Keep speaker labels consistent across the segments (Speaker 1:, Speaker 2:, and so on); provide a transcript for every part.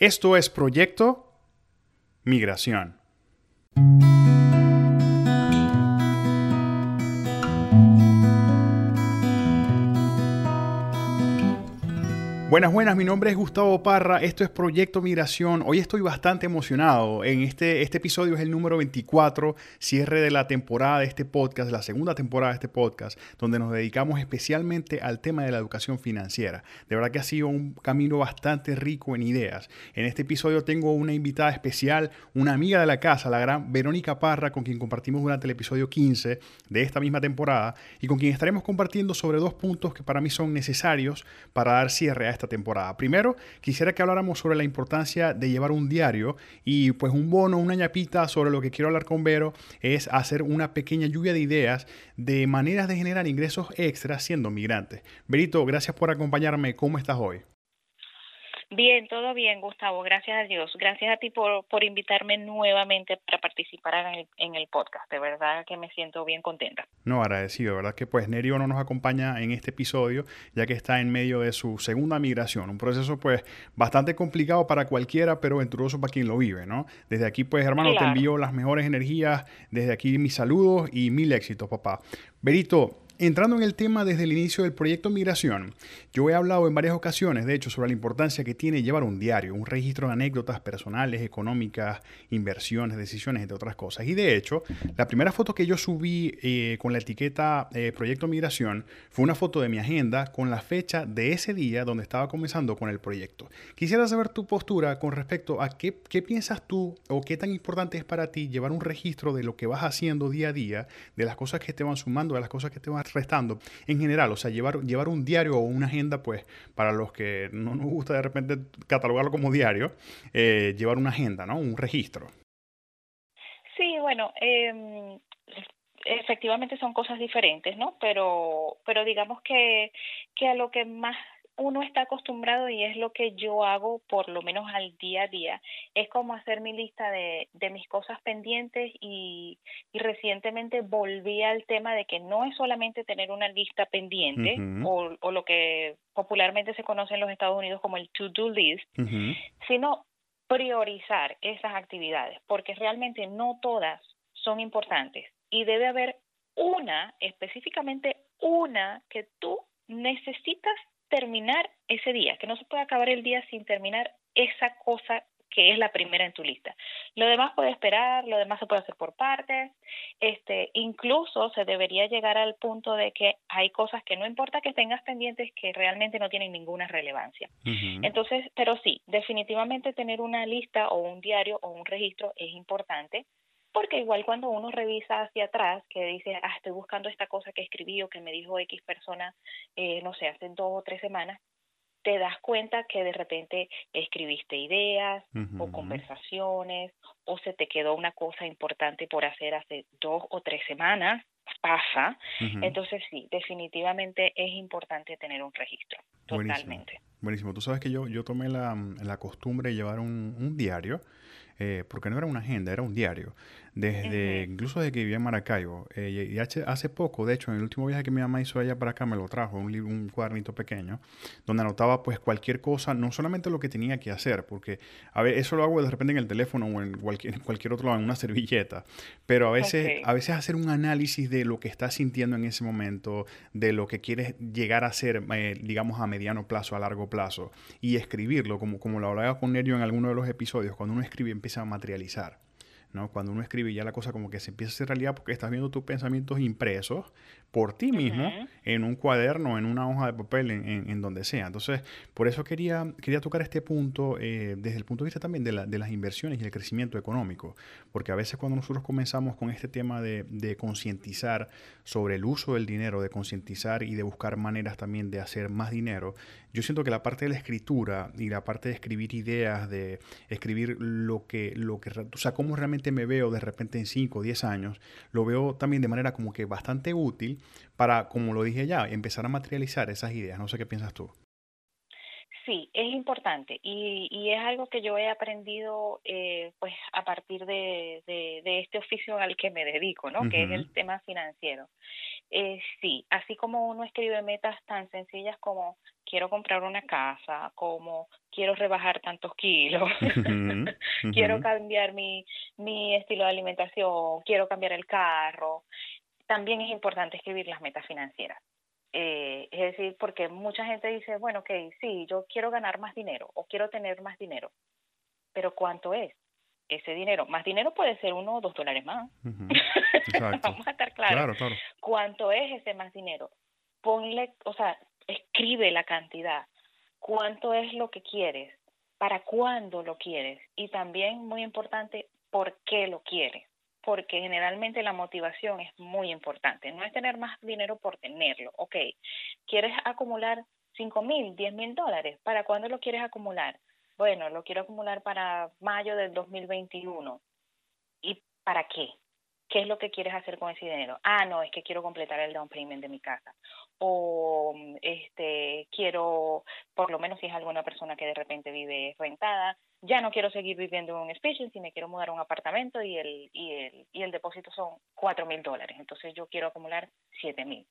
Speaker 1: Esto es Proyecto Migración. Buenas, buenas, mi nombre es Gustavo Parra, esto es Proyecto Migración. Hoy estoy bastante emocionado. En este, este episodio es el número 24, cierre de la temporada de este podcast, la segunda temporada de este podcast, donde nos dedicamos especialmente al tema de la educación financiera. De verdad que ha sido un camino bastante rico en ideas. En este episodio tengo una invitada especial, una amiga de la casa, la gran Verónica Parra, con quien compartimos durante el episodio 15 de esta misma temporada y con quien estaremos compartiendo sobre dos puntos que para mí son necesarios para dar cierre a esta temporada. Primero, quisiera que habláramos sobre la importancia de llevar un diario y pues un bono, una ñapita sobre lo que quiero hablar con Vero es hacer una pequeña lluvia de ideas de maneras de generar ingresos extras siendo migrantes. Verito, gracias por acompañarme. ¿Cómo estás hoy?
Speaker 2: Bien, todo bien, Gustavo. Gracias a Dios. Gracias a ti por, por invitarme nuevamente para participar en el, en el podcast. De verdad que me siento bien contenta.
Speaker 1: No, agradecido. verdad que pues Nerio no nos acompaña en este episodio, ya que está en medio de su segunda migración. Un proceso pues bastante complicado para cualquiera, pero venturoso para quien lo vive, ¿no? Desde aquí pues, hermano, te envío las mejores energías. Desde aquí mis saludos y mil éxitos, papá. Berito, Entrando en el tema desde el inicio del proyecto Migración, yo he hablado en varias ocasiones, de hecho, sobre la importancia que tiene llevar un diario, un registro de anécdotas personales, económicas, inversiones, decisiones, entre otras cosas. Y de hecho, la primera foto que yo subí eh, con la etiqueta eh, Proyecto Migración fue una foto de mi agenda con la fecha de ese día donde estaba comenzando con el proyecto. Quisiera saber tu postura con respecto a qué, qué piensas tú o qué tan importante es para ti llevar un registro de lo que vas haciendo día a día, de las cosas que te van sumando, de las cosas que te van restando. En general, o sea, llevar, llevar un diario o una agenda, pues, para los que no nos gusta de repente catalogarlo como diario, eh, llevar una agenda, ¿no? Un registro.
Speaker 2: Sí, bueno, eh, efectivamente son cosas diferentes, ¿no? Pero, pero digamos que, que a lo que más uno está acostumbrado y es lo que yo hago por lo menos al día a día, es como hacer mi lista de, de mis cosas pendientes y, y, recientemente volví al tema de que no es solamente tener una lista pendiente o, o, lo que popularmente se conoce en los Estados Unidos como el to-do list, sino priorizar esas actividades, porque realmente no todas son importantes y debe haber una, específicamente una, que tú necesitas terminar ese día, que no se puede acabar el día sin terminar esa cosa que es la primera en tu lista. Lo demás puede esperar, lo demás se puede hacer por partes, este, incluso se debería llegar al punto de que hay cosas que no importa que tengas pendientes que realmente no tienen ninguna relevancia. Entonces, pero sí, definitivamente tener una lista o un diario o un registro es importante porque igual cuando uno revisa hacia atrás, que dice, ah, estoy buscando esta cosa que escribí o que me dijo X persona, eh, no sé, hace dos o tres semanas, te das cuenta que de repente escribiste ideas o conversaciones o se te quedó una cosa importante por hacer hace dos o tres semanas, pasa. Entonces sí, definitivamente es importante tener un registro, totalmente.
Speaker 1: Buenísimo. Tú sabes que yo, yo tomé la, la costumbre de llevar un, un diario eh, porque no era una agenda, era un diario. Desde, incluso desde que vivía en Maracaibo. Eh, y hace poco, de hecho, en el último viaje que mi mamá hizo allá para acá, me lo trajo, un, un cuadernito pequeño, donde anotaba pues cualquier cosa, no solamente lo que tenía que hacer, porque a ver, eso lo hago de repente en el teléfono o en cualquier, cualquier otro lado, en una servilleta, pero a veces, a veces hacer un análisis de lo que estás sintiendo en ese momento, de lo que quieres llegar a ser, eh, digamos, a mediano plazo, a largo plazo, y escribirlo, como, como lo hablaba con Nerio en alguno de los episodios, cuando uno escribe empieza a materializar. ¿no? Cuando uno escribe ya la cosa como que se empieza a hacer realidad porque estás viendo tus pensamientos impresos por ti mismo en un cuaderno, en una hoja de papel, en, donde sea. Entonces, por eso quería, quería tocar este punto eh, desde el punto de vista también de, de, las inversiones y el crecimiento económico, porque a veces cuando nosotros comenzamos con este tema de, de concientizar sobre el uso del dinero, de concientizar y de buscar maneras también de hacer más dinero, yo siento que la parte de la escritura y la parte de escribir ideas, de escribir lo que, lo que, o sea, cómo realmente me veo de repente en 5 o 10 años, lo veo también de manera como que bastante útil para, como lo dije ya, empezar a materializar esas ideas. No sé qué piensas tú.
Speaker 2: Sí, es importante y, y es algo que yo he aprendido eh, pues a partir de, de, este oficio al que me dedico, ¿no? Que es el tema financiero. Eh, sí, así como uno escribe metas tan sencillas como quiero comprar una casa, como quiero rebajar tantos kilos, quiero cambiar mi, mi estilo de alimentación, quiero cambiar el carro. También es importante escribir las metas financieras. Eh, es decir, porque mucha gente dice, bueno, ok, sí, yo quiero ganar más dinero o quiero tener más dinero, pero ¿cuánto es ese dinero? Más dinero puede ser uno o dos dólares más. Vamos a estar claros. Claro, ¿Cuánto es ese más dinero? Ponle, o sea, escribe la cantidad. ¿Cuánto es lo que quieres? ¿Para cuándo lo quieres? Y también, muy importante, ¿por qué lo quieres? Porque generalmente la motivación es muy importante. No es tener más dinero por tenerlo. Ok, ¿quieres acumular 5 mil, 10 mil dólares? ¿Para cuándo lo quieres acumular? Bueno, lo quiero acumular para mayo del 2021. ¿Y para qué? ¿Qué es lo que quieres hacer con ese dinero? Ah, no, es que quiero completar el down payment de mi casa. O este quiero, por lo menos si es alguna persona que de repente vive rentada, ya no quiero seguir viviendo en un species y me quiero mudar a un apartamento y el, y el, y el depósito son cuatro mil dólares. Entonces yo quiero acumular siete mil.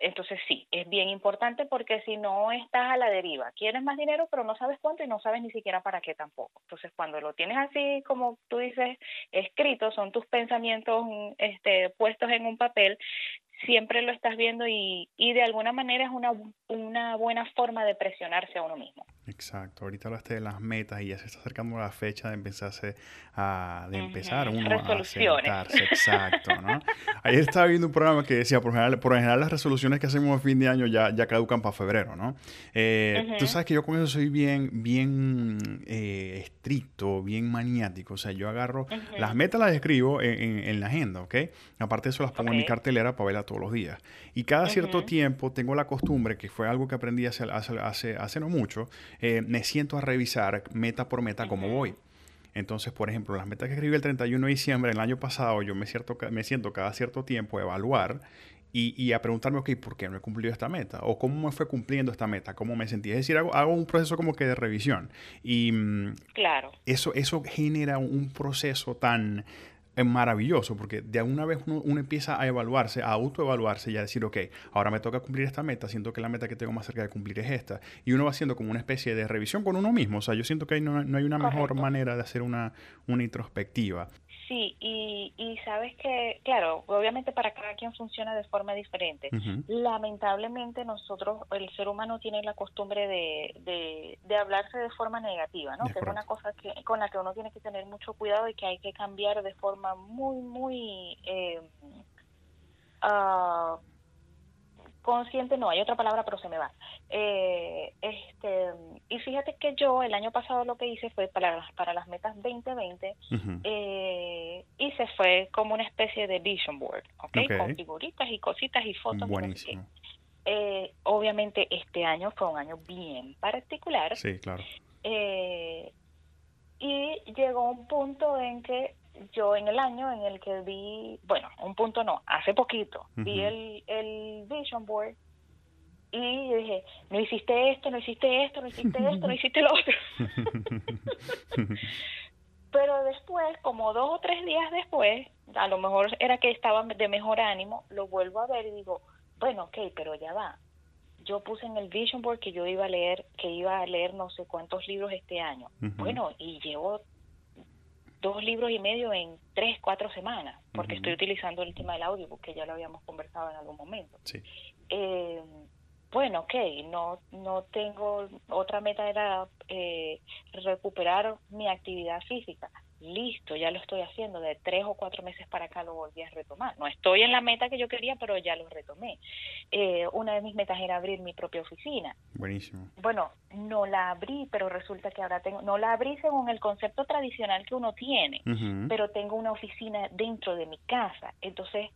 Speaker 2: Entonces sí, es bien importante porque si no estás a la deriva, quieres más dinero pero no sabes cuánto y no sabes ni siquiera para qué tampoco. Entonces cuando lo tienes así como tú dices escrito, son tus pensamientos este, puestos en un papel, siempre lo estás viendo y, y de alguna manera es una, una buena forma de presionarse a uno mismo.
Speaker 1: Exacto, ahorita hablaste de las metas y ya se está acercando la fecha de empezarse a, de empezar uno a sentarse, exacto, ¿no? Ayer estaba viendo un programa que decía, por general, por general las resoluciones que hacemos a fin de año ya, ya caducan para febrero, ¿no? Eh, Tú sabes que yo con eso soy bien, bien eh, estricto, bien maniático, o sea, yo agarro, las metas las escribo en, en, la agenda, ¿ok? Aparte de eso las pongo en mi cartelera para verlas todos los días. Y cada cierto tiempo tengo la costumbre, que fue algo que aprendí hace, hace, hace, hace no mucho, eh, me siento a revisar meta por meta cómo voy. Entonces, por ejemplo, las metas que escribí el 31 de diciembre del año pasado, yo me, cierto, me siento cada cierto tiempo a evaluar y, a preguntarme, ok, ¿por qué no he cumplido esta meta? ¿O cómo me fue cumpliendo esta meta? ¿Cómo me sentí? Es decir, hago, hago un proceso como que de revisión. Y mm,
Speaker 2: claro.
Speaker 1: eso, eso genera un proceso tan es maravilloso porque de alguna vez uno, empieza a evaluarse, a autoevaluarse y a decir, ok, ahora me toca cumplir esta meta, siento que la meta que tengo más cerca de cumplir es esta. Y uno va haciendo como una especie de revisión con uno mismo. O sea, yo siento que no, no hay una mejor manera de hacer una, una introspectiva.
Speaker 2: Sí, y, y sabes que, claro, obviamente para cada quien funciona de forma diferente. Lamentablemente nosotros, el ser humano tiene la costumbre de, de, hablarse de forma negativa, ¿no? que es una cosa que, con la que uno tiene que tener mucho cuidado y que hay que cambiar de forma muy, muy... Eh, uh, consciente no hay otra palabra pero se me va. Eh, este y fíjate que yo el año pasado lo que hice fue para para las metas 2020 eh, hice fue como una especie de vision board ¿okay? con figuritas y cositas y fotos
Speaker 1: buenísimo.
Speaker 2: eh, obviamente este año fue un año bien particular.
Speaker 1: Sí claro.
Speaker 2: Eh, y llegó un punto en que yo en el año en el que vi, bueno, un punto no, hace poquito, vi el, el Vision Board y dije, no hiciste esto, no hiciste esto, no hiciste esto, no hiciste lo otro. Pero después, como dos o tres días después, a lo mejor era que estaba de mejor ánimo, lo vuelvo a ver y digo, bueno, ok, pero ya va. Yo puse en el Vision Board que yo iba a leer, que iba a leer no sé cuántos libros este año. Bueno, y llevo dos libros y medio en tres, cuatro semanas, porque estoy utilizando el tema del audio, porque ya lo habíamos conversado en algún momento.
Speaker 1: Sí.
Speaker 2: Eh, bueno, ok, no, no tengo, otra meta era eh, recuperar mi actividad física listo, ya lo estoy haciendo, de tres o cuatro meses para acá lo volví a retomar. No estoy en la meta que yo quería, pero ya lo retomé. Eh, una de mis metas era abrir mi propia oficina.
Speaker 1: Buenísimo.
Speaker 2: Bueno, no la abrí, pero resulta que ahora tengo, no la abrí según el concepto tradicional que uno tiene, pero tengo una oficina dentro de mi casa. Entonces,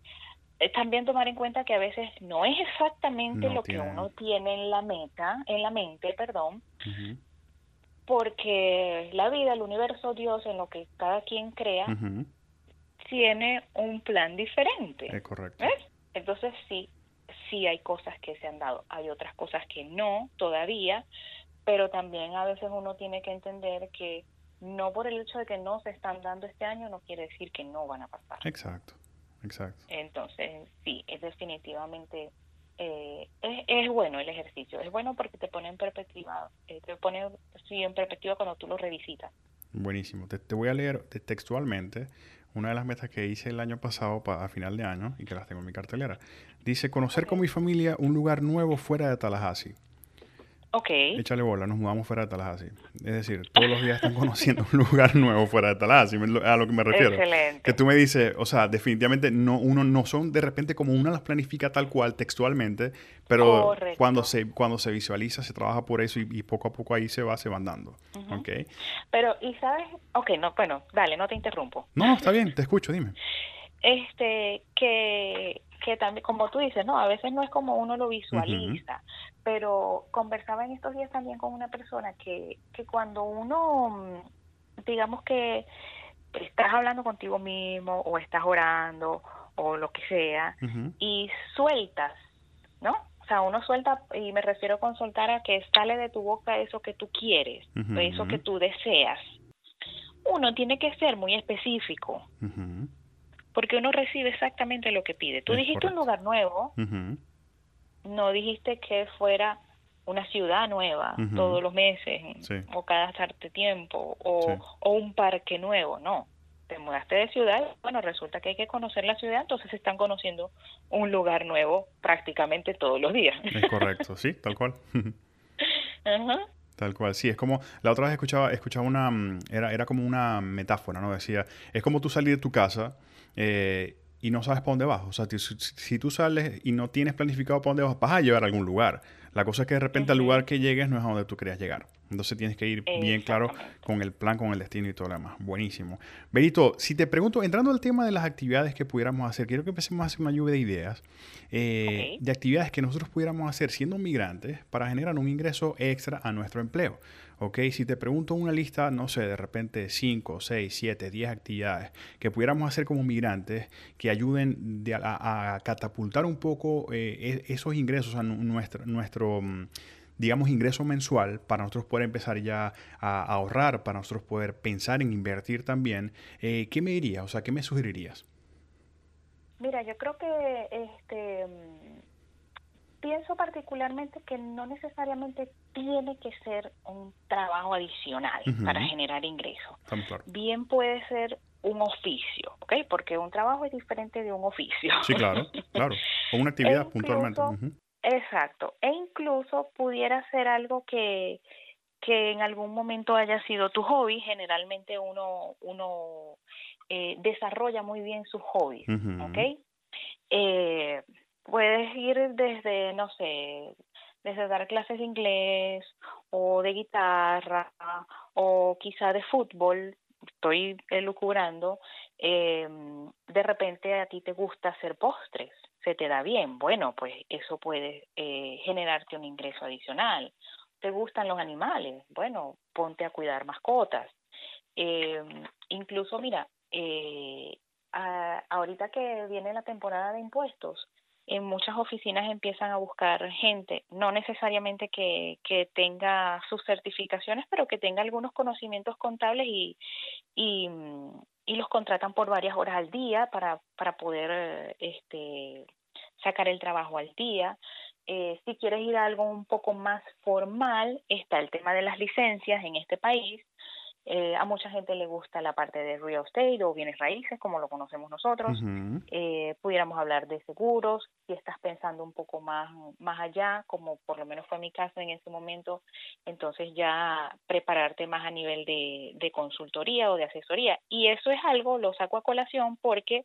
Speaker 2: también tomar en cuenta que a veces no es exactamente lo que uno tiene en la meta, en la mente, perdón, porque la vida, el universo, Dios, en lo que cada quien crea, tiene un plan diferente.
Speaker 1: Es correcto.
Speaker 2: Entonces sí, sí hay cosas que se han dado, hay otras cosas que no todavía, pero también a veces uno tiene que entender que no por el hecho de que no se están dando este año no quiere decir que no van a pasar.
Speaker 1: Exacto, exacto.
Speaker 2: Entonces sí, es definitivamente eh, es, es, bueno el ejercicio, es bueno porque te pone en perspectiva, eh, te pone sí, en perspectiva cuando tú lo revisitas.
Speaker 1: Buenísimo. Te, te voy a leer textualmente una de las metas que hice el año pasado a final de año y que las tengo en mi cartelera. Dice conocer con mi familia un lugar nuevo fuera de Tallahassee.
Speaker 2: Ok.
Speaker 1: Échale bola, nos mudamos fuera de Tallahassee. Es decir, todos los días están conociendo un lugar nuevo fuera de Tallahassee, a lo que me refiero.
Speaker 2: Excelente.
Speaker 1: Que tú me dices, o sea, definitivamente no, uno no son de repente como uno las planifica tal cual textualmente, pero cuando se, cuando se visualiza, se trabaja por eso y, poco a poco ahí se va, se van dando. Ok.
Speaker 2: Pero, ¿y sabes? Ok, no, bueno, dale, no te interrumpo.
Speaker 1: No, está bien, te escucho, dime.
Speaker 2: Este, que que también, como tú dices, no, a veces no es como uno lo visualiza, pero conversaba en estos días también con una persona que, que cuando uno, mm, digamos que estás hablando contigo mismo o estás orando o lo que sea y sueltas, ¿no? O sea, uno suelta, y me refiero con soltar a que sale de tu boca eso que tú quieres, eso que tú deseas. Uno tiene que ser muy específico porque uno recibe exactamente lo que pide. Tú dijiste un lugar nuevo, no dijiste que fuera una ciudad nueva todos los meses o cada cierto tiempo o, un parque nuevo, no. Te mudaste de ciudad, bueno, resulta que hay que conocer la ciudad, entonces están conociendo un lugar nuevo prácticamente todos los días.
Speaker 1: Es correcto, sí, tal cual. Tal cual, sí, es como, la otra vez escuchaba, escuchaba una, mm, era, era como una metáfora, ¿no? Decía, es como tú salir de tu casa eh, y no sabes para dónde vas. O sea, si, tú sales y no tienes planificado para dónde vas, vas a llegar a algún lugar. La cosa es que de repente al lugar que llegues no es a donde tú querías llegar. Entonces tienes que ir bien claro con el plan, con el destino y todo lo demás. Buenísimo. Benito, si te pregunto, entrando al tema de las actividades que pudiéramos hacer, quiero que empecemos a hacer una lluvia de ideas eh, de actividades que nosotros pudiéramos hacer siendo migrantes para generar un ingreso extra a nuestro empleo. ¿Ok? Si te pregunto una lista, no sé, de repente 5, 6, 7, 10 actividades que pudiéramos hacer como migrantes que ayuden a, catapultar un poco eh, e, esos ingresos a nuestro, nuestro mm, digamos, ingreso mensual para nosotros poder empezar ya a, ahorrar, para nosotros poder pensar en invertir también, eh, ¿qué me dirías? O sea, ¿qué me sugerirías?
Speaker 2: Mira, yo creo que este pienso particularmente que no necesariamente tiene que ser un trabajo adicional para generar ingresos. Bien puede ser un oficio, ¿ok? Porque un trabajo es diferente de un oficio.
Speaker 1: Sí, claro, claro. O una actividad puntualmente.
Speaker 2: Exacto. E incluso pudiera ser algo que, que en algún momento haya sido tu hobby. Generalmente uno, uno eh, desarrolla muy bien sus hobbies, ¿ok? Eh, puedes ir desde, no sé, desde dar clases de inglés o de guitarra o quizá de fútbol, estoy elucubrando, eh, de repente a ti te gusta hacer postres, se te da bien, bueno, pues eso puede eh, generarte un ingreso adicional. ¿Te gustan los animales? Bueno, ponte a cuidar mascotas. Eh, incluso, mira, eh, ahorita que viene la temporada de impuestos, en muchas oficinas empiezan a buscar gente, no necesariamente que, que tenga sus certificaciones, pero que tenga algunos conocimientos contables y, y, y los contratan por varias horas al día para, para poder este, sacar el trabajo al día. Eh, si quieres ir a algo un poco más formal, está el tema de las licencias en este país. Eh, a mucha gente le gusta la parte de real estate o bienes raíces, como lo conocemos nosotros. eh, pudiéramos hablar de seguros, si estás pensando un poco más, más allá, como por lo menos fue mi caso en ese momento, entonces ya prepararte más a nivel de, de consultoría o de asesoría. Y eso es algo, lo saco a colación porque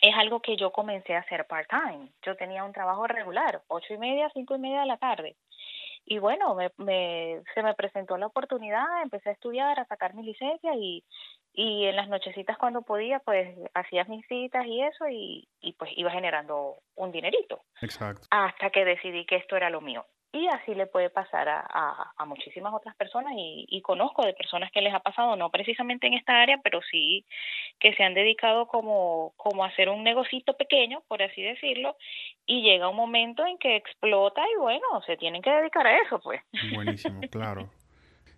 Speaker 2: es algo que yo comencé a hacer part-time. Yo tenía un trabajo regular, ocho y media, cinco y media de la tarde. Y bueno, me, me, se me presentó la oportunidad, empecé a estudiar, a sacar mi licencia y, y en las nochecitas cuando podía, pues hacía mis citas y eso y, y pues iba generando un dinerito.
Speaker 1: Exacto.
Speaker 2: Hasta que decidí que esto era lo mío. Y así le puede pasar a, a, muchísimas otras personas y, y, conozco de personas que les ha pasado, no precisamente en esta área, pero sí que se han dedicado como, como a hacer un negocito pequeño, por así decirlo, y llega un momento en que explota y bueno, se tienen que dedicar a eso, pues.
Speaker 1: Buenísimo, claro.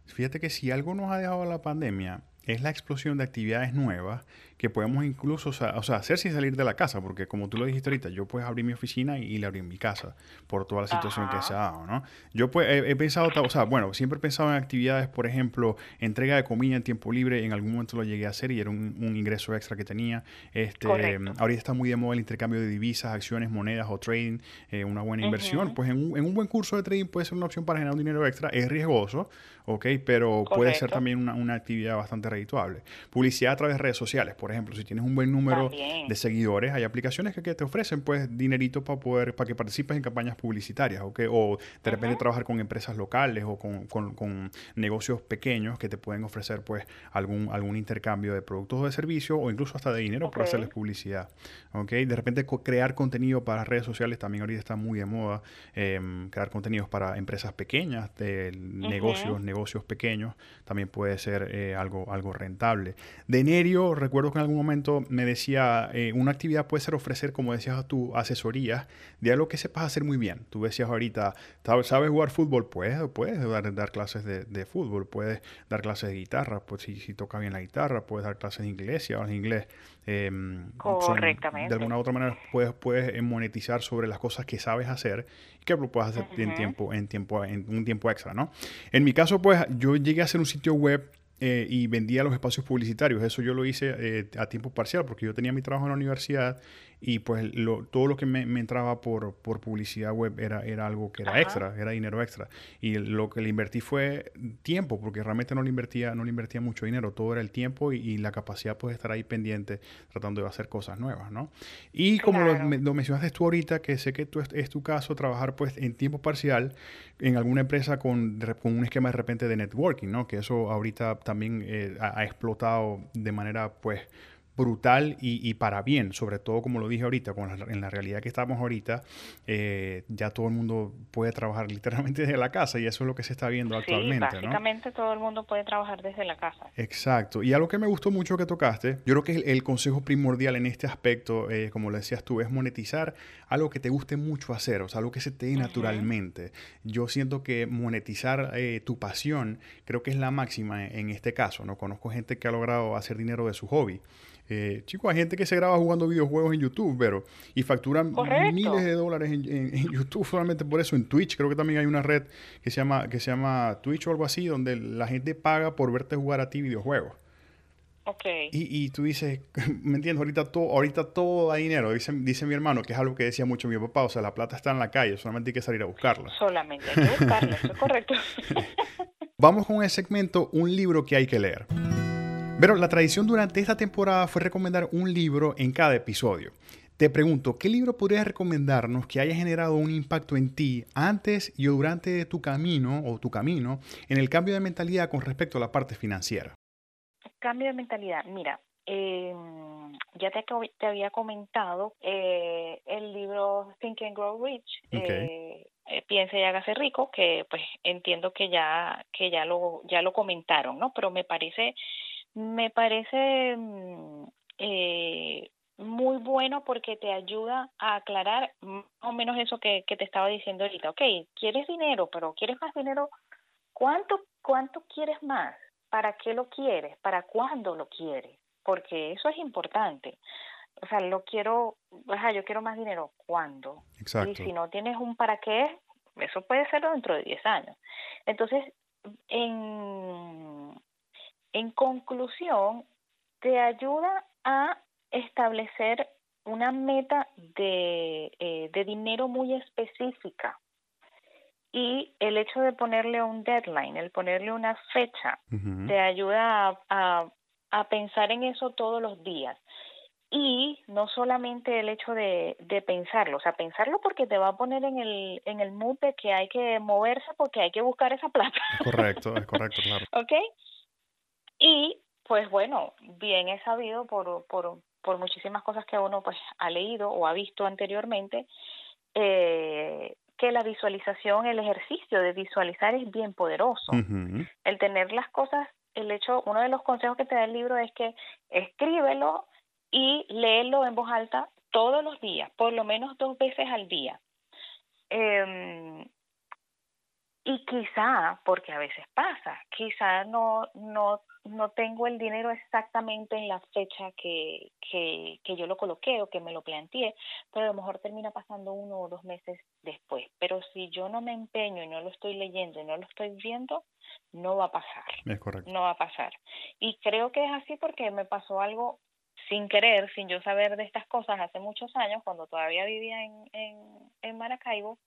Speaker 1: Fíjate que si algo nos ha dejado la pandemia es la explosión de actividades nuevas que podemos incluso o sea, hacer sin salir de la casa, porque como tú lo dijiste ahorita, yo puedo abrir mi oficina y, la abrir en mi casa por toda la situación que se ha dado, ¿no? Yo pues, he, pensado, o sea, bueno, siempre he pensado en actividades, por ejemplo, entrega de comida en tiempo libre, en algún momento lo llegué a hacer y era un, ingreso extra que tenía. Este, ahorita está muy de moda el intercambio de divisas, acciones, monedas o trading, eh, una buena inversión. Pues en un, en un, buen curso de trading puede ser una opción para generar un dinero extra, es riesgoso, ¿ok? Pero puede ser también una, una actividad bastante redituable. Publicidad a través de redes sociales, por ejemplo, si tienes un buen número de seguidores, hay aplicaciones que, te ofrecen pues dinerito para poder, para que participes en campañas publicitarias, ¿ok? O de repente trabajar con empresas locales o con, con, negocios pequeños que te pueden ofrecer pues algún, algún intercambio de productos o de servicios o incluso hasta de dinero por hacerles publicidad, ¿ok? De repente crear contenido para redes sociales también ahorita está muy de moda, em, crear contenidos para empresas pequeñas, de negocios, negocios pequeños, también puede ser eh, algo, algo rentable. De Nerio, recuerdo que en algún momento me decía, eh, una actividad puede ser ofrecer, como decías tú, asesorías de algo que sepas hacer muy bien. Tú decías ahorita, ¿sabes jugar fútbol? Puedes, puedes dar, dar clases de, fútbol, puedes dar clases de guitarra, pues si, si toca bien la guitarra, puedes dar clases de inglés, si hablas inglés.
Speaker 2: Em, Correctamente.
Speaker 1: de alguna u otra manera puedes, puedes monetizar sobre las cosas que sabes hacer y que lo puedes hacer en tiempo, en tiempo, en un tiempo extra, ¿no? En mi caso, pues yo llegué a hacer un sitio web eh, y vendía los espacios publicitarios. Eso yo lo hice eh, a tiempo parcial porque yo tenía mi trabajo en la universidad y pues lo, todo lo que me, entraba por, por, publicidad web era, era algo que era extra, era dinero extra. Y lo que le invertí fue tiempo, porque realmente no le invertía, no le invertía mucho dinero, todo era el tiempo y, la capacidad pues, de estar ahí pendiente tratando de hacer cosas nuevas, ¿no? Y como lo, mencionaste tú ahorita, que sé que tú es, tu caso, trabajar pues en tiempo parcial en alguna empresa con, con, un esquema de repente de networking, ¿no? Que eso ahorita también eh, ha, ha explotado de manera pues brutal y, para bien, sobre todo como lo dije ahorita, con en la realidad que estamos ahorita, eh, ya todo el mundo puede trabajar literalmente desde la casa y eso es lo que se está viendo sí, actualmente.
Speaker 2: Básicamente todo el mundo puede trabajar desde la casa.
Speaker 1: Exacto. Y algo que me gustó mucho que tocaste, yo creo que el, consejo primordial en este aspecto, eh, como lo decías tú, es monetizar algo que te guste mucho hacer, o sea, algo que se te dé naturalmente. Yo siento que monetizar eh, tu pasión creo que es la máxima en, en este caso, ¿no? Conozco gente que ha logrado hacer dinero de su hobby. Eh, chicos, hay gente que se graba jugando videojuegos en YouTube, pero y facturan miles de dólares en, YouTube solamente por eso. En Twitch, creo que también hay una red que se llama que se llama Twitch o algo así, donde la gente paga por verte jugar a ti videojuegos.
Speaker 2: Okay.
Speaker 1: Y, y tú dices, ¿me entiendes? Ahorita todo, ahorita todo da dinero, dice, dice mi hermano, que es algo que decía mucho mi papá, o sea, la plata está en la calle, solamente hay que salir a buscarla.
Speaker 2: Solamente hay que buscarla, eso es correcto.
Speaker 1: Vamos con el segmento Un libro que hay que leer. Pero la tradición durante esta temporada fue recomendar un libro en cada episodio. Te pregunto, ¿qué libro podrías recomendarnos que haya generado un impacto en ti antes y durante tu camino o tu camino en el cambio de mentalidad con respecto a la parte financiera?
Speaker 2: Cambio de mentalidad. Mira, em, ya te, te, había comentado eh, el libro Think and Grow Rich. Eh, eh, piense y hágase rico, que pues entiendo que ya que ya lo ya lo comentaron, ¿no? Pero me parece me parece mm, eh, muy bueno porque te ayuda a aclarar más o menos eso que, que te estaba diciendo ahorita. Ok, quieres dinero, pero ¿quieres más dinero? ¿Cuánto, ¿Cuánto quieres más? ¿Para qué lo quieres? ¿Para cuándo lo quieres? Porque eso es importante. O sea, lo quiero, sea, yo quiero más dinero. ¿Cuándo?
Speaker 1: Exacto.
Speaker 2: Y si no tienes un para qué, eso puede ser dentro de 10 años. Entonces, en, en conclusión, te ayuda a establecer una meta de, eh, de dinero muy específica y el hecho de ponerle un deadline, el ponerle una fecha, te ayuda a, a, pensar en eso todos los días. Y no solamente el hecho de, de pensarlo, o sea, pensarlo porque te va a poner en el, en el mood de que hay que moverse porque hay que buscar esa plata.
Speaker 1: correcto, es correcto, claro.
Speaker 2: ¿Ok? Y pues bueno, bien he sabido por, por, por muchísimas cosas que uno pues ha leído o ha visto anteriormente, eh, que la visualización, el ejercicio de visualizar es bien poderoso. El tener las cosas, el hecho, uno de los consejos que te da el libro es que escríbelo y léelo en voz alta todos los días, por lo menos dos veces al día. Eh, Y quizá, porque a veces pasa, quizá no, no, no tengo el dinero exactamente en la fecha que, que, que yo lo coloqué o que me lo planteé, pero a lo mejor termina pasando uno o dos meses después. Pero si yo no me empeño y no lo estoy leyendo y no lo estoy viendo, no va a pasar.
Speaker 1: Es correcto.
Speaker 2: No va a pasar. Y creo que es así porque me pasó algo sin querer, sin yo saber de estas cosas hace muchos años, cuando todavía vivía en, en, en Maracaibo.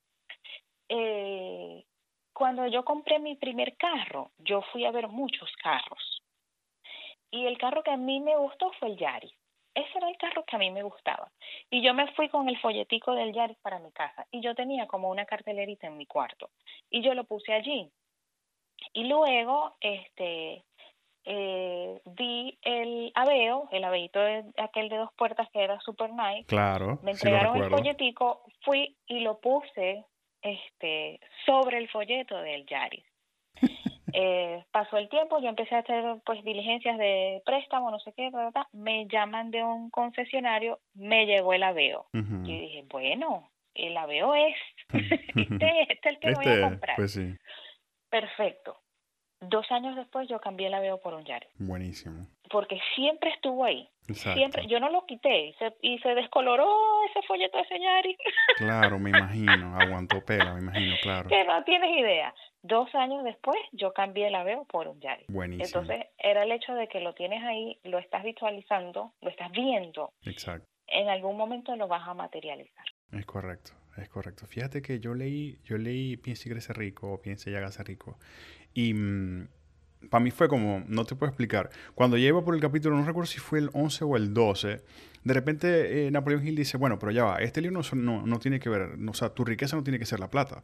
Speaker 2: Eh, cuando yo compré mi primer carro, yo fui a ver muchos carros. Y el carro que a mí me gustó fue el Yaris. Ese era el carro que a mí me gustaba. Y yo me fui con el folletico del Yaris para mi casa. Y yo tenía como una cartelerita en mi cuarto. Y yo lo puse allí. Y luego, este, eh, vi el Aveo, el Aveito de aquel de dos puertas que era super nice.
Speaker 1: Claro.
Speaker 2: Me entregaron el folletico, fui y lo puse este, sobre el folleto del Yaris. eh, pasó el tiempo, yo empecé a hacer pues diligencias de préstamo, no sé qué, me llaman de un concesionario, me llegó el aveo. Y dije, bueno, el aveo es, este, este, es el que voy a este comprar.
Speaker 1: Pues sí.
Speaker 2: Perfecto. Dos años después yo cambié el aveo por un Yaris.
Speaker 1: Buenísimo.
Speaker 2: Porque siempre estuvo ahí. Siempre, yo no lo quité y se, y se descoloró ese folleto de ese Yaris.
Speaker 1: Claro, me imagino, aguantó pela, me imagino, claro.
Speaker 2: Que no tienes idea. Dos años después yo cambié el aveo por un Yaris.
Speaker 1: Buenísimo.
Speaker 2: Entonces era el hecho de que lo tienes ahí, lo estás visualizando, lo estás viendo.
Speaker 1: Exacto.
Speaker 2: En algún momento lo vas a materializar.
Speaker 1: Es correcto, es correcto. Fíjate que yo leí, yo leí Piense y crece rico o Piense y hágase rico. Y mm, para mí fue como, no te puedo explicar. Cuando llevo por el capítulo, no recuerdo si fue el 11 o el 12, de repente eh, Napoleón Hill dice, bueno, pero ya va, este libro no, no, tiene que ver, o sea, tu riqueza no tiene que ser la plata.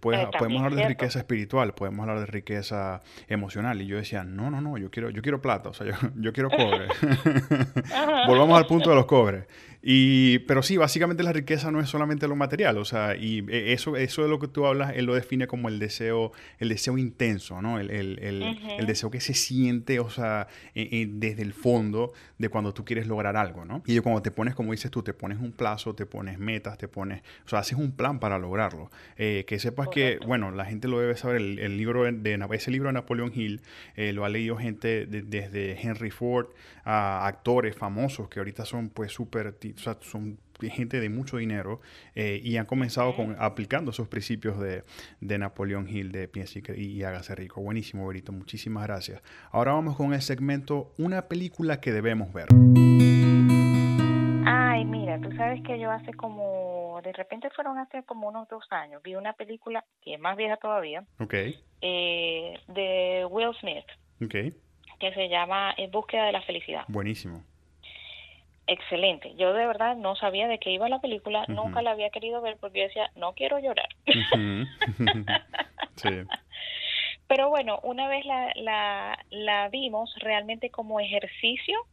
Speaker 1: podemos hablar de riqueza espiritual, podemos hablar de riqueza emocional. Y yo decía, no, no, no, yo quiero, yo quiero plata, o sea, yo, yo quiero cobre. Volvamos al punto de los cobres. Y, pero sí, básicamente la riqueza no es solamente lo material, o sea, y e, eso, eso de lo que tú hablas, él lo define como el deseo, el deseo intenso, ¿no? El, el, el, deseo que se siente, o sea, e, e, desde el fondo de cuando tú quieres lograr algo, ¿no? Y cuando te pones, como dices tú, te pones un plazo, te pones metas, te pones, o sea, haces un plan para lograrlo. Eh, que sepas que, bueno, la gente lo debe saber, el, libro de, ese libro de Napoleón Hill eh, lo ha leído gente desde Henry Ford a actores famosos que ahorita son pues súper o sea, son gente de mucho dinero eh, y han comenzado con, aplicando esos principios de, de Napoleón Hill de Piense y, y, hágase rico. Buenísimo, Berito. Muchísimas gracias. Ahora vamos con el segmento Una película que debemos ver.
Speaker 2: Ay, mira, tú sabes que yo hace como, de repente fueron hace como unos dos años, vi una película que es más vieja todavía. Eh, de Will Smith. Que se llama En búsqueda de la felicidad.
Speaker 1: Buenísimo
Speaker 2: excelente. Yo de verdad no sabía de qué iba la película, nunca la había querido ver porque yo decía, no quiero llorar.
Speaker 1: sí.
Speaker 2: Pero bueno, una vez la, la, la vimos realmente como ejercicio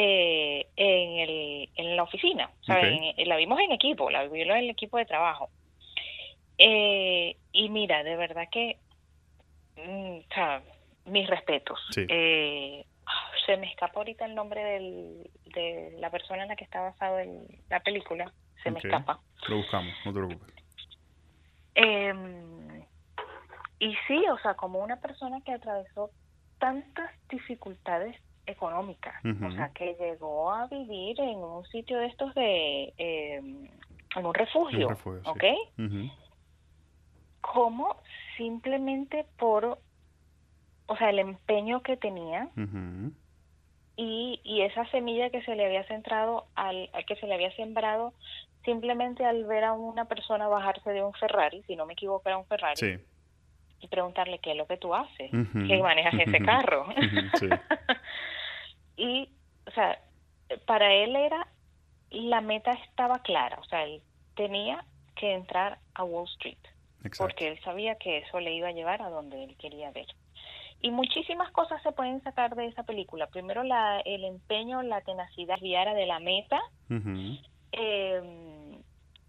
Speaker 2: eh, en, el, en la oficina, la vimos en equipo, la vimos en el equipo de trabajo. Eh, y mira, de verdad que, mm, mis respetos. Eh, se me escapa ahorita el nombre del, de la persona en la que está basado en la película, se me escapa.
Speaker 1: Lo buscamos, no te preocupes.
Speaker 2: Em, y sí, o sea, como una persona que atravesó tantas dificultades económicas, o sea, que llegó a vivir en un sitio de estos de, em, en un refugio, ¿ok? Como simplemente por, o sea, el empeño que tenía, y, y esa semilla que se le había centrado al, que se le había sembrado simplemente al ver a una persona bajarse de un Ferrari, si no me equivoco era un Ferrari, y preguntarle qué es lo que tú haces, qué manejas ese carro. y, o sea, para él era, la meta estaba clara, o sea, él tenía que entrar a Wall Street, porque él sabía que eso le iba a llevar a donde él quería ver. Y muchísimas cosas se pueden sacar de esa película. Primero, la, el empeño, la tenacidad viara de la meta. eh,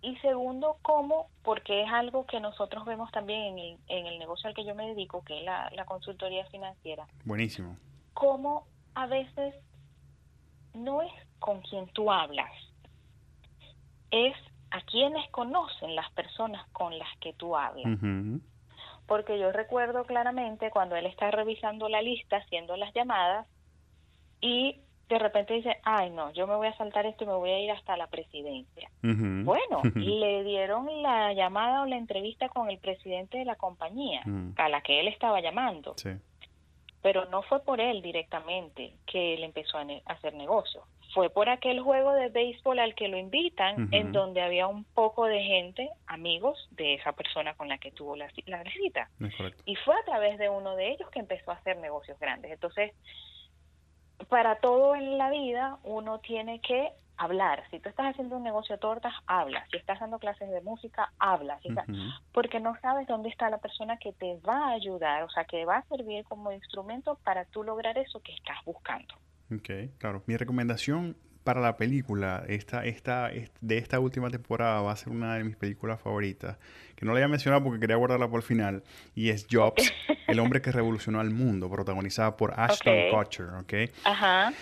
Speaker 2: y segundo, cómo, porque es algo que nosotros vemos también en el, en el negocio al que yo me dedico, que es la, la consultoría financiera.
Speaker 1: Buenísimo.
Speaker 2: Cómo a veces no es con quien tú hablas, es a quienes conocen las personas con las que tú hablas. porque yo recuerdo claramente cuando él está revisando la lista, haciendo las llamadas, y de repente dice, ay no, yo me voy a saltar esto y me voy a ir hasta la presidencia. Bueno, le dieron la llamada o la entrevista con el presidente de la compañía, a la que él estaba llamando. Pero no fue por él directamente que él empezó a, hacer negocio. Fue por aquel juego de béisbol al que lo invitan, en donde había un poco de gente, amigos de esa persona con la que tuvo la, la visita. y fue a través de uno de ellos que empezó a hacer negocios grandes. Entonces, para todo en la vida uno tiene que hablar. Si tú estás haciendo un negocio de tortas, habla. Si estás dando clases de música, habla. Porque no sabes dónde está la persona que te va a ayudar, o sea, que va a servir como instrumento para tú lograr eso que estás buscando.
Speaker 1: Ok, claro. Mi recomendación para la película, esta, esta, de esta última temporada va a ser una de mis películas favoritas, que no la había mencionado porque quería guardarla por el final, y es Jobs, el hombre que revolucionó al mundo, protagonizada por Ashton Kutcher, ¿ok? Ajá.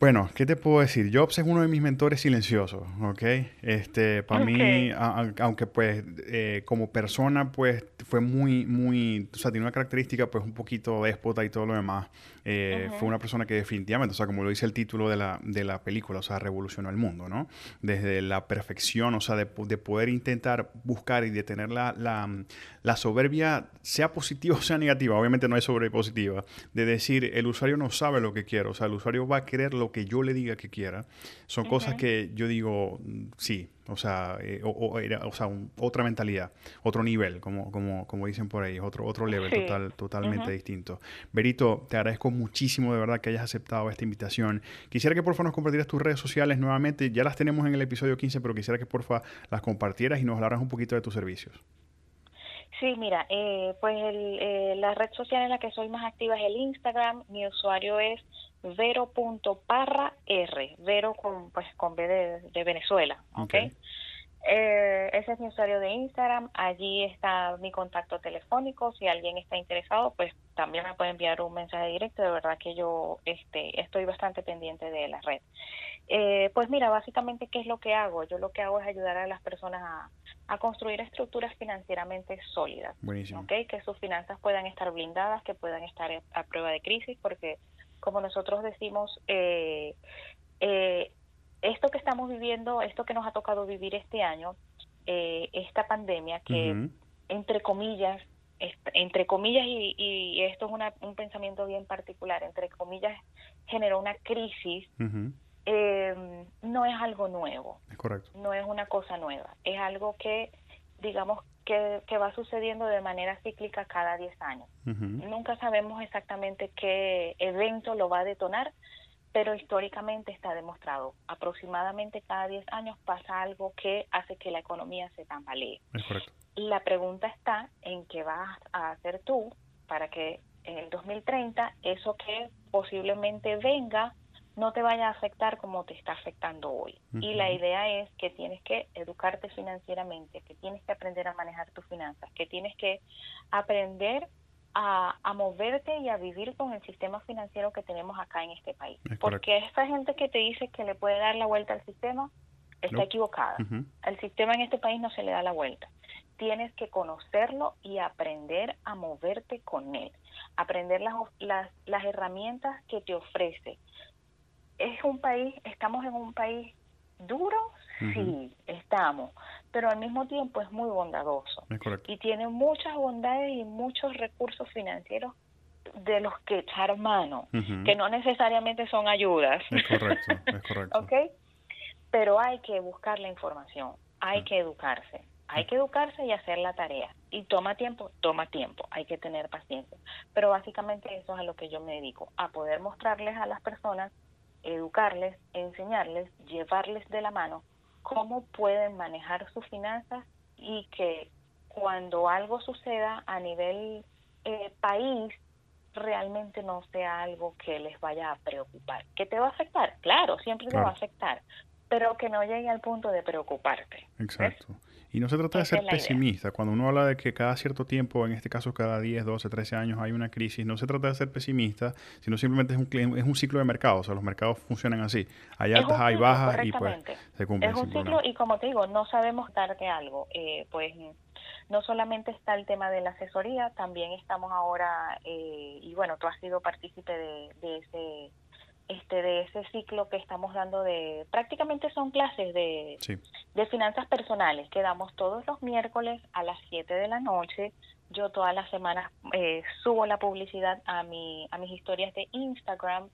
Speaker 1: Bueno, ¿qué te puedo decir? Jobs es uno de mis mentores silenciosos, ¿ok? Este, para mí, aunque pues eh, como persona, pues fue muy, muy, o sea, tiene una característica pues un poquito déspota y todo lo demás. Eh, fue una persona que definitivamente, o sea, como lo dice el título de la, de la película, o sea, revolucionó el mundo, ¿no? Desde la perfección, o sea, de, de poder intentar buscar y detener la, la, la, soberbia, sea positiva o sea negativa, obviamente no es soberbia positiva, de decir, el usuario no sabe lo que quiere, o sea, el usuario va a querer lo que yo le diga que quiera. Son cosas que yo digo, mm, sí, o sea, eh, o, era, o sea otra mentalidad, otro nivel, como, como, como dicen por ahí, otro, otro level total, totalmente distinto. Berito, te agradezco muchísimo de verdad que hayas aceptado esta invitación. Quisiera que por favor nos compartieras tus redes sociales nuevamente, ya las tenemos en el episodio 15, pero quisiera que por favor las compartieras y nos hablaras un poquito de tus servicios.
Speaker 2: Sí, mira, eh, pues el, eh, la red social en la que soy más activa es el Instagram. Mi usuario es vero.parra R, Vero con, pues, con B de, Venezuela, ¿ok? Eh, ese es mi usuario de Instagram, allí está mi contacto telefónico, si alguien está interesado, pues también me puede enviar un mensaje directo, de verdad que yo este, estoy bastante pendiente de la red. Eh, pues mira, básicamente, ¿qué es lo que hago? Yo lo que hago es ayudar a las personas a, a construir estructuras financieramente sólidas, Buenísimo. ¿okay? que sus finanzas puedan estar blindadas, que puedan estar a prueba de crisis, porque como nosotros decimos, eh, eh, esto que estamos viviendo, esto que nos ha tocado vivir este año, eh, esta pandemia que, entre comillas, entre comillas, y, esto es una, un pensamiento bien particular, entre comillas, generó una crisis, no es algo nuevo.
Speaker 1: Es correcto.
Speaker 2: No es una cosa nueva. Es algo que, digamos, que, va sucediendo de manera cíclica cada 10 años. Nunca sabemos exactamente qué evento lo va a detonar, pero históricamente está demostrado. Aproximadamente cada 10 años pasa algo que hace que la economía se tambalee. La pregunta está en qué vas a hacer tú para que en el 2030 eso que posiblemente venga no te vaya a afectar como te está afectando hoy. Y la idea es que tienes que educarte financieramente, que tienes que aprender a manejar tus finanzas, que tienes que aprender a, moverte y a vivir con el sistema financiero que tenemos acá en este país. Porque esa gente que te dice que le puede dar la vuelta al sistema está equivocada. Al sistema en este país no se le da la vuelta. Tienes que conocerlo y aprender a moverte con él, aprender las, las, las herramientas que te ofrece, es un país, estamos en un país duro, sí, estamos, pero al mismo tiempo es muy bondadoso. Y tiene muchas bondades y muchos recursos financieros de los que echar mano, que no necesariamente son ayudas.
Speaker 1: Es correcto, es correcto.
Speaker 2: ¿Ok? Pero hay que buscar la información, hay que educarse, hay que educarse y hacer la tarea. Y toma tiempo, toma tiempo, hay que tener paciencia. Pero básicamente eso es a lo que yo me dedico, a poder mostrarles a las personas educarles, enseñarles, llevarles de la mano cómo pueden manejar sus finanzas y que cuando algo suceda a nivel eh, país realmente no sea algo que les vaya a preocupar. ¿Que te va a afectar? Claro, siempre te va a afectar, pero que no llegue al punto de preocuparte.
Speaker 1: Exacto. Y no se trata de ser pesimista. Cuando uno habla de que cada cierto tiempo, en este caso cada 10, 12, 13 años hay una crisis, no se trata de ser pesimista, sino simplemente es un, es un ciclo de mercado. O sea, los mercados funcionan así. Hay altas, hay bajas y pues se cumple.
Speaker 2: Es un ciclo y como te digo, no sabemos darte algo. Eh, pues no solamente está el tema de la asesoría, también estamos ahora, eh, y bueno, tú has sido partícipe de, de, ese este de ese ciclo que estamos dando de prácticamente son clases de, de finanzas personales que damos todos los miércoles a las 7 de la noche yo todas las semanas eh, subo la publicidad a mi a mis historias de Instagram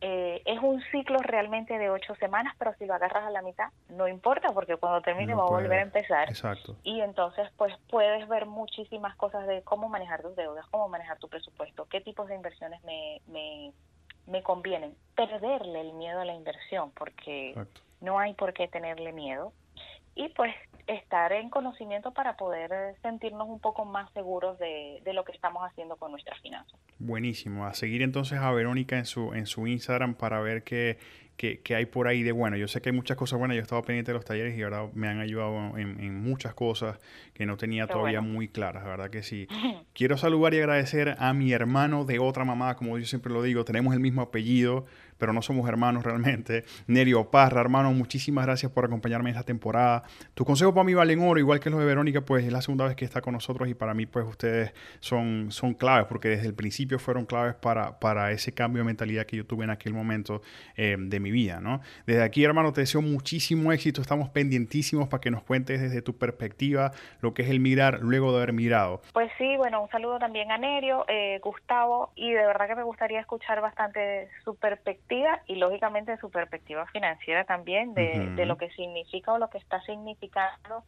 Speaker 2: eh, es un ciclo realmente de ocho semanas, pero si lo agarras a la mitad, no importa, porque cuando termine va a volver a empezar.
Speaker 1: Exacto.
Speaker 2: Y entonces, pues puedes ver muchísimas cosas de cómo manejar tus deudas, cómo manejar tu presupuesto, qué tipos de inversiones me, me, me convienen. Perderle el miedo a la inversión, porque no hay por qué tenerle miedo. Y pues estar en conocimiento para poder sentirnos un poco más seguros de, de lo que estamos haciendo con nuestras finanzas.
Speaker 1: Buenísimo. A seguir entonces a Verónica en su, en su Instagram para ver qué, que, hay por ahí de bueno. Yo sé que hay muchas cosas buenas, yo he estado pendiente de los talleres y ahora me han ayudado en, muchas cosas que no tenía todavía muy claras, verdad que sí. Quiero saludar y agradecer a mi hermano de otra mamá, como yo siempre lo digo, tenemos el mismo apellido, pero no somos hermanos realmente. Nerio Parra, hermano, muchísimas gracias por acompañarme en esta temporada. Tu consejo para mí valen oro, igual que los de Verónica, pues es la segunda vez que está con nosotros y para mí, pues ustedes son, son claves, porque desde el principio fueron claves para, para ese cambio de mentalidad que yo tuve en aquel momento eh, de mi vida, ¿no? Desde aquí, hermano, te deseo muchísimo éxito. Estamos pendientísimos para que nos cuentes desde tu perspectiva lo que es el mirar luego de haber mirado.
Speaker 2: Pues sí, bueno, un saludo también a Nerio, eh, Gustavo, y de verdad que me gustaría escuchar bastante su perspectiva y lógicamente su perspectiva financiera también de, de lo que significa o lo que está significando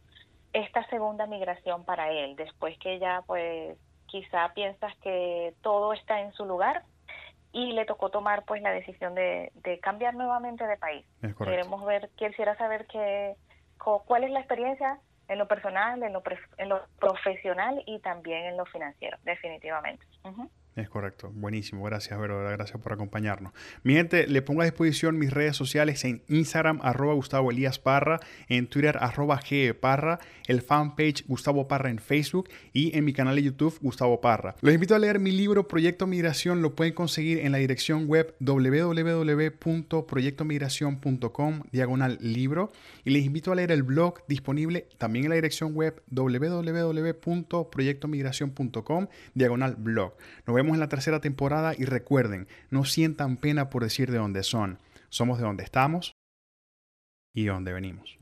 Speaker 2: esta segunda migración para él, después que ya pues quizá piensas que todo está en su lugar, y le tocó tomar pues la decisión de, de cambiar nuevamente de país. Queremos ver, quisiera saber qué, cuál es la experiencia en lo personal, en lo, en lo profesional y también en lo financiero, definitivamente.
Speaker 1: Es correcto, buenísimo, gracias Vero, gracias por acompañarnos. Mi gente, le pongo a disposición mis redes sociales en Instagram, arroba Gustavo Elías Parra, en Twitter, arroba G Parra, el fanpage Gustavo Parra en Facebook y en mi canal de YouTube Gustavo Parra. Los invito a leer mi libro Proyecto Migración, lo pueden conseguir en la dirección web www.proyectomigración.com, diagonal libro, y les invito a leer el blog disponible también en la dirección web www.proyectomigración.com, diagonal blog vemos en la tercera temporada y recuerden, no sientan pena por decir de dónde son. Somos de dónde estamos y de dónde venimos.